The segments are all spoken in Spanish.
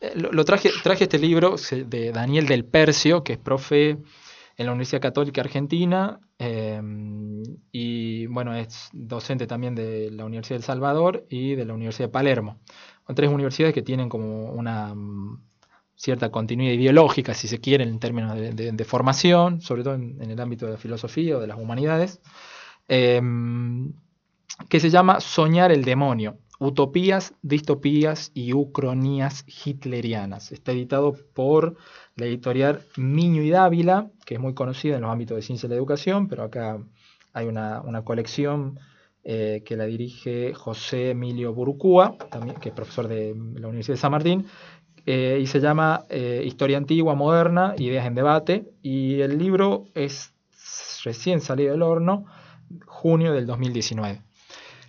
eh, lo, traje, traje este libro de Daniel del Percio, que es profe en la Universidad Católica Argentina em, y bueno, es docente también de la Universidad del Salvador y de la Universidad de Palermo. Son tres universidades que tienen como una mm, cierta continuidad ideológica, si se quiere, en términos de, formación, sobre todo en, el ámbito de la filosofía o de las humanidades, em, que se llama Soñar el demonio. Utopías, distopías y ucronías hitlerianas. Está editado por la editorial Miño y Dávila, que es muy conocida en los ámbitos de ciencia y la educación, pero acá hay una, colección eh, que la dirige José Emilio Burucúa, también, que es profesor de la Universidad de San Martín, eh, y se llama eh, Historia Antigua, Moderna, Ideas en Debate, y el libro es recién salido del horno, junio del 2019.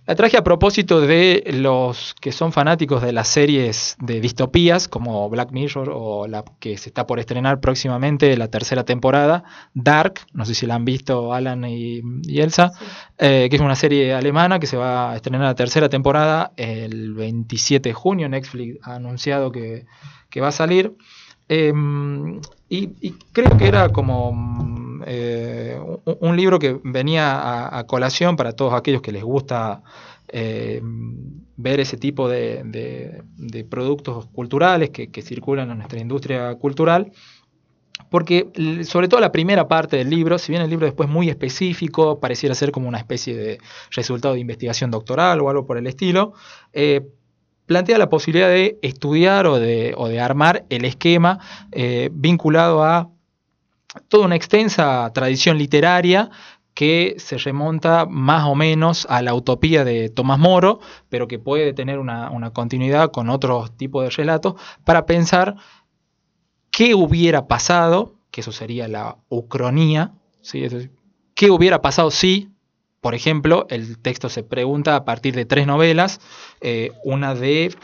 La traje a propósito de los que son fanáticos de las series de distopías, como Black Mirror o la que se está por estrenar próximamente, la tercera temporada, Dark, no sé si la han visto Alan y, Elsa, eh, que es una serie alemana que se va a estrenar la tercera temporada el 27 de junio. Netflix ha anunciado que, va a salir. Em, y, creo que era como eh, un, libro que venía a, colación para todos aquellos que les gusta eh, ver ese tipo de, productos culturales que, circulan en nuestra industria cultural. Porque sobre todo la primera parte del libro, si bien el libro después es muy específico, pareciera ser como una especie de resultado de investigación doctoral o algo por el estilo, eh, plantea la posibilidad de estudiar o de, armar el esquema vinculado a toda una extensa tradición literaria que se remonta más o menos a la utopía de Tomás Moro, pero que puede tener una, continuidad con otros tipos de relatos, para pensar qué hubiera pasado, que eso sería la ucronía, ¿sí? qué hubiera pasado si por ejemplo, el texto se pregunta a partir de tres novelas, eh, una de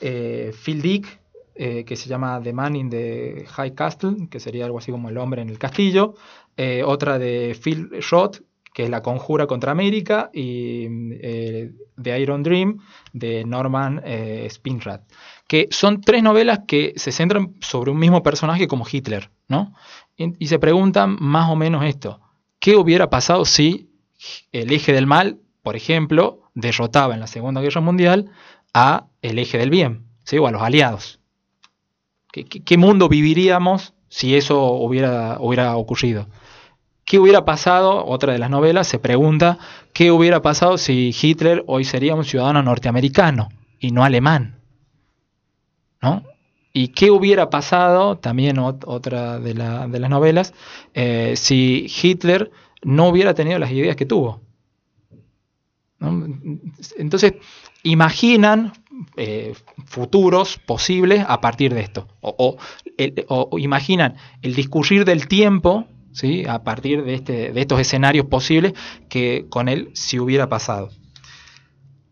eh, Phil Dick, eh, que se llama The Man in the High Castle, que sería algo así como El hombre en el castillo, otra de Phil Roth, que es La conjura contra América, y The Iron Dream, de Norman Spinrad, que son tres novelas que se centran sobre un mismo personaje como Hitler, ¿no? y se preguntan más o menos esto, ¿qué hubiera pasado si el eje del mal, por ejemplo, derrotaba en la Segunda Guerra Mundial a el eje del bien, ¿sí? o a los aliados. ¿Qué, mundo viviríamos si eso hubiera, ocurrido? ¿Qué hubiera pasado? Otra de las novelas se pregunta, ¿qué hubiera pasado si Hitler hoy sería un ciudadano norteamericano y no alemán? ¿No? ¿Y qué hubiera pasado? También otra de, las novelas, eh, si Hitler no hubiera tenido las ideas que tuvo. Entonces, imaginan eh, futuros posibles a partir de esto. O, imaginan el discurrir del tiempo ¿sí? a partir de, este, de estos escenarios posibles que con él si hubiera pasado.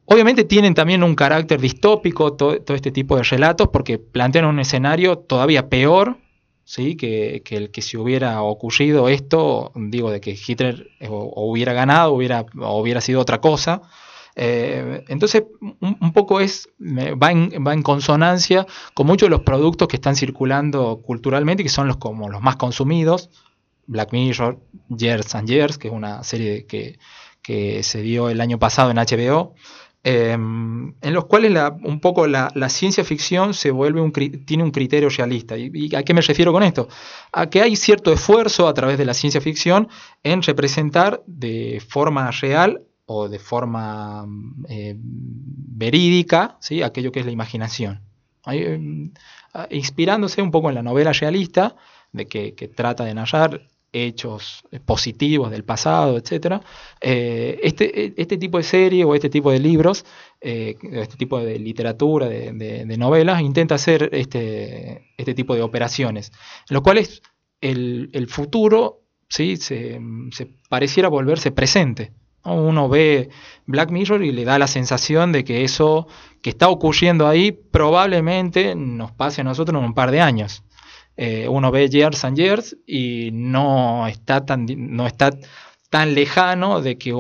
Obviamente tienen también un carácter distópico todo, este tipo de relatos porque plantean un escenario todavía peor ¿sí? que, el que si hubiera ocurrido esto, digo, de que Hitler eh, hubiera ganado, hubiera, o hubiera sido otra cosa. Eh, entonces, un, poco es, va en, va en, consonancia con muchos de los productos que están circulando culturalmente, que son los, como los más consumidos. Black Mirror, Years and Years, que es una serie que, que se dio el año pasado en HBO. Em, en los cuales un poco la, ciencia ficción se vuelve un, tiene un criterio realista. ¿Y, a qué me refiero con esto? A que hay cierto esfuerzo a través de la ciencia ficción en representar de forma real o de forma eh, verídica ¿sí? aquello que es la imaginación. Em, inspirándose un poco en la novela realista, de que, que trata de narrar hechos positivos del pasado, etc. Eh, este, este, tipo de serie o este tipo de libros, eh, este tipo de literatura, de, novelas, intenta hacer este, este, tipo de operaciones, lo cual es el, futuro ¿sí? se, pareciera volverse presente. Uno ve Black Mirror y le da la sensación de que eso que está ocurriendo ahí probablemente nos pase a nosotros en un par de años. Eh, uno ve Years and Years y no está tan, no está tan lejano de que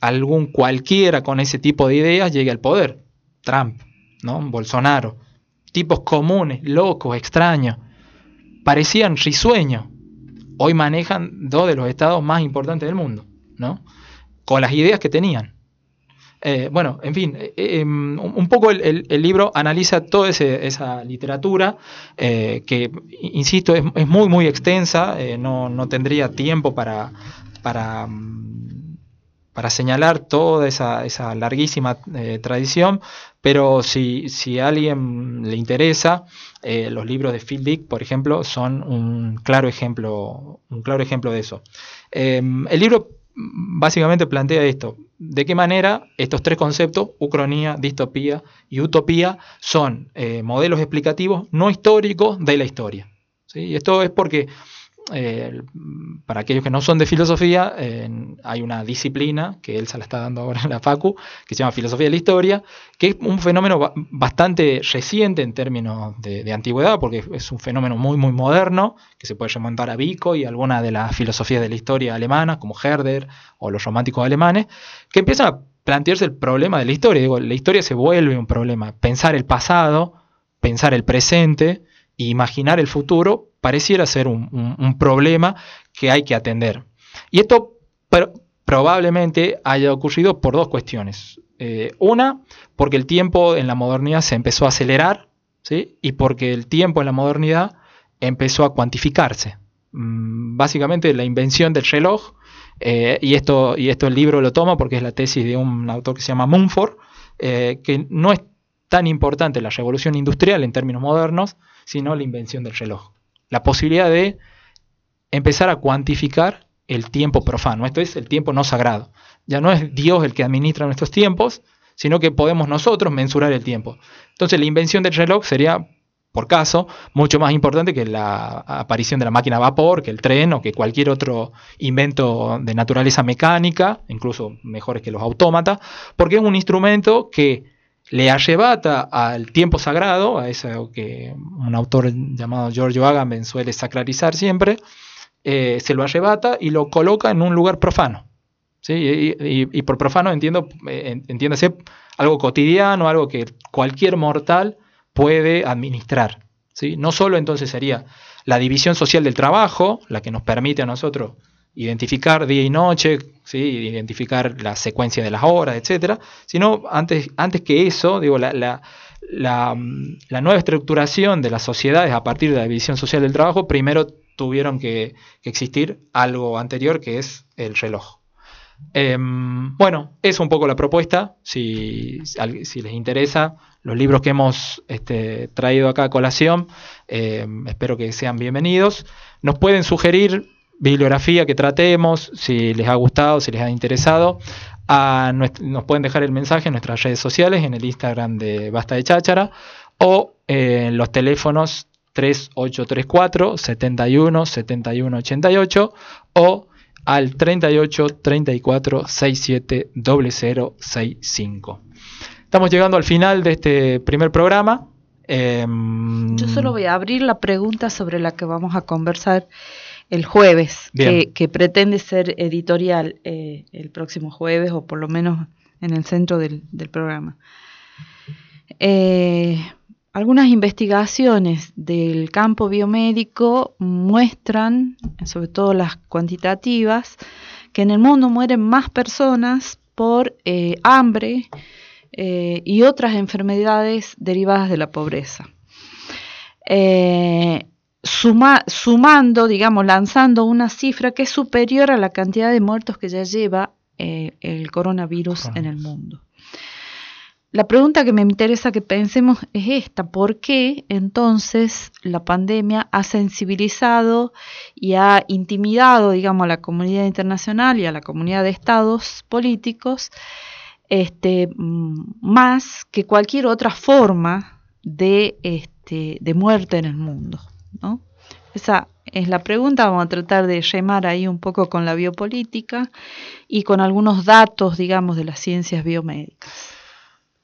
algún cualquiera con ese tipo de ideas llegue al poder. Trump, ¿no? Bolsonaro. tipos comunes, locos, extraños, parecían risueños, hoy manejan dos de los estados más importantes del mundo, ¿no? Con las ideas que tenían. Eh, bueno, en fin, eh, em, un poco el, libro analiza toda esa literatura que, insisto, es, muy, muy extensa, no, no, tendría tiempo para, para mm, para señalar toda esa, larguísima eh, tradición, pero si, a alguien le interesa, eh, los libros de Phil Dick, por ejemplo, son un claro ejemplo, un claro ejemplo de eso. Em, el libro básicamente plantea esto, de qué manera estos tres conceptos, ucronía, distopía y utopía, son eh, modelos explicativos no históricos de la historia. ¿sí? Y esto es porque para aquellos que no son de filosofía, hay una disciplina que él se la está dando ahora en la Facu, que se llama Filosofía de la Historia, que es un fenómeno bastante reciente en términos de, antigüedad, porque es un fenómeno muy, muy moderno, que se puede remontar a Vico y alguna de las filosofías de la historia alemanas, como Herder o los románticos alemanes, que empiezan a plantearse el problema de la historia. Digo, la historia se vuelve un problema. Pensar el pasado, pensar el presente, imaginar el futuro pareciera ser un, problema que hay que atender. Y esto probablemente haya ocurrido por dos cuestiones. Eh, una, porque el tiempo en la modernidad se empezó a acelerar, ¿sí? y porque el tiempo en la modernidad empezó a cuantificarse. Mm, básicamente la invención del reloj, eh, y, esto, y esto el libro lo toma porque es la tesis de un autor que se llama Mumford, eh, que no es tan importante la revolución industrial en términos modernos, sino la invención del reloj la posibilidad de empezar a cuantificar el tiempo profano, esto es el tiempo no sagrado. Ya no es Dios el que administra nuestros tiempos, sino que podemos nosotros mensurar el tiempo. Entonces la invención del reloj sería, por caso, mucho más importante que la aparición de la máquina a vapor, que el tren o que cualquier otro invento de naturaleza mecánica, incluso mejores que los autómatas, porque es un instrumento que le arrebata al tiempo sagrado, a eso que un autor llamado Giorgio Agamben suele sacralizar siempre, eh, se lo arrebata y lo coloca en un lugar profano. ¿sí? Y, por profano entiendo, eh, entiéndase algo cotidiano, algo que cualquier mortal puede administrar. ¿sí? No solo entonces sería la división social del trabajo, la que nos permite a nosotros identificar día y noche, ¿sí? identificar la secuencia de las horas, etcétera, sino antes, antes que eso, digo, la, la, la, nueva estructuración de las sociedades a partir de la división social del trabajo, primero tuvieron que, existir algo anterior que es el reloj. Em, bueno, es un poco la propuesta. Si, si, les interesa los libros que hemos este, traído acá a colación, em, espero que sean bienvenidos. Nos pueden sugerir bibliografía que tratemos, si les ha gustado, si les ha interesado, nos pueden dejar el mensaje en nuestras redes sociales, en el Instagram de Basta de Cháchara o en los teléfonos 3834 71 71 88 o al 38 34 67 0065. Estamos llegando al final de este primer programa. Em, Yo solo voy a abrir la pregunta sobre la que vamos a conversar el jueves, que, pretende ser editorial eh, el próximo jueves o por lo menos en el centro del, programa. Eh, algunas investigaciones del campo biomédico muestran, sobre todo las cuantitativas, que en el mundo mueren más personas por eh, hambre y otras enfermedades derivadas de la pobreza sumando, digamos, lanzando una cifra que es superior a la cantidad de muertos que ya lleva eh, el coronavirus en el mundo. La pregunta que me interesa que pensemos es esta, ¿por qué entonces la pandemia ha sensibilizado y ha intimidado, digamos, a la comunidad internacional y a la comunidad de estados políticos este, más que cualquier otra forma de, este, de muerte en el mundo? Esa es la pregunta, vamos a tratar de remar ahí un poco con la biopolítica y con algunos datos, digamos, de las ciencias biomédicas.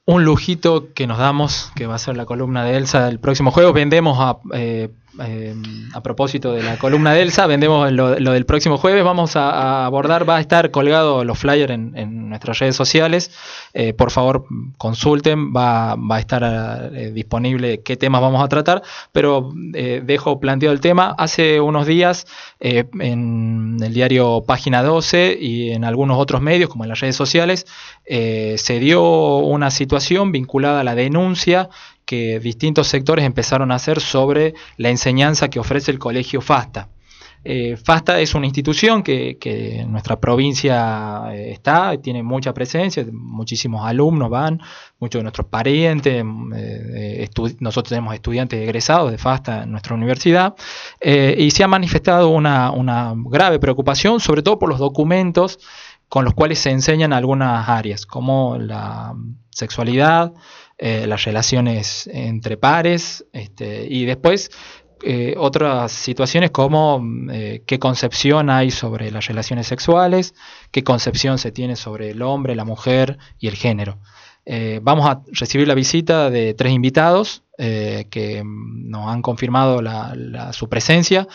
Un lujito que nos damos, que va a ser la columna de Elsa del próximo juego. Vendemos a, eh, eh, a propósito de la columna de Elsa, vendemos lo, del próximo jueves. Vamos a, abordar, va a estar colgado los flyers en, nuestras redes sociales. Eh, por favor, consulten, va, a estar eh, disponible qué temas vamos a tratar, pero dejo planteado el tema. Hace unos días en el diario Página 12 y en algunos otros medios, como en las redes sociales, se dio una situación vinculada a la denuncia que distintos sectores empezaron a hacer sobre la enseñanza que ofrece el colegio FASTA. Eh, FASTA es una institución que, en nuestra provincia eh, está, tiene mucha presencia, muchísimos alumnos van, muchos de nuestros parientes, eh, nosotros tenemos estudiantes egresados de FASTA en nuestra universidad, y se ha manifestado una, una grave preocupación, sobre todo por los documentos con los cuales se enseñan algunas áreas, como la sexualidad, eh, las relaciones entre pares este, y después eh, otras situaciones como eh, qué concepción hay sobre las relaciones sexuales, qué concepción se tiene sobre el hombre, la mujer y el género. vamos a recibir la visita de tres invitados que nos han confirmado su presencia.